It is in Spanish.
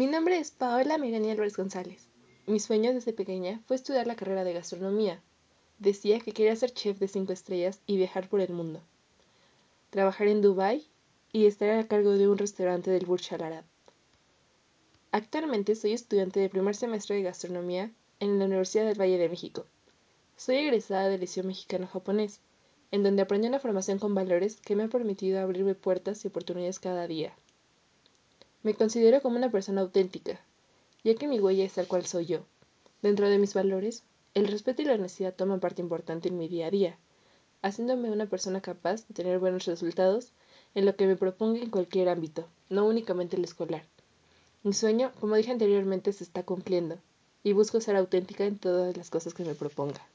Mi nombre es Paola Megani Álvarez González. Mi sueño desde pequeña fue estudiar la carrera de gastronomía. Decía que quería ser chef de cinco estrellas y viajar por el mundo. Trabajar en Dubai y estar a cargo de un restaurante del Burj Al Arab. Actualmente soy estudiante de primer semestre de gastronomía en la Universidad del Valle de México. Soy egresada del Liceo Mexicano Japonés, en donde aprendí una formación con valores que me ha permitido abrirme puertas y oportunidades cada día. Me considero como una persona auténtica, ya que mi huella es tal cual soy yo. Dentro de mis valores, el respeto y la honestidad toman parte importante en mi día a día, haciéndome una persona capaz de tener buenos resultados en lo que me proponga en cualquier ámbito, no únicamente el escolar. Mi sueño, como dije anteriormente, se está cumpliendo y busco ser auténtica en todas las cosas que me proponga.